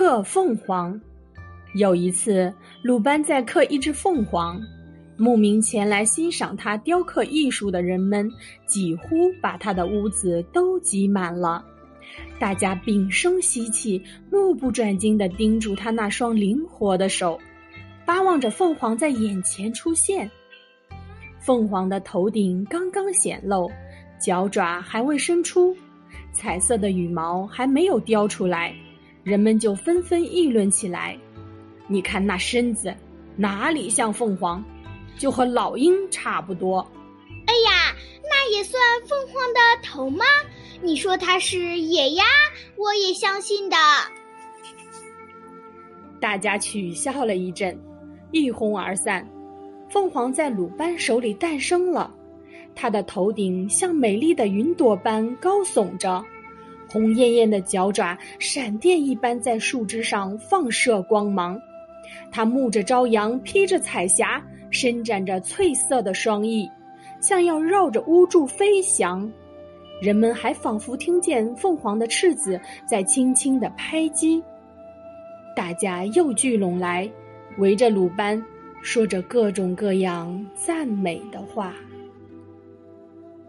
刻凤凰。有一次，鲁班在刻一只凤凰，慕名前来欣赏他雕刻艺术的人们几乎把他的屋子都挤满了。大家屏声息气，目不转睛地盯住他那双灵活的手，巴望着凤凰在眼前出现。凤凰的头顶刚刚显露，脚爪还未伸出，彩色的羽毛还没有雕出来，人们就纷纷议论起来。你看那身子，哪里像凤凰，就和老鹰差不多。哎呀，那也算凤凰的头吗？你说它是野鸭，我也相信的。大家取笑了一阵，一哄而散。凤凰在鲁班手里诞生了，它的头顶像美丽的云朵般高耸着，红艳艳的脚爪闪电一般在树枝上放射光芒。它沐着朝阳，披着彩霞，伸展着翠色的双翼，像要绕着屋柱飞翔。人们还仿佛听见凤凰的翅子在轻轻的拍击。大家又聚拢来，围着鲁班，说着各种各样赞美的话。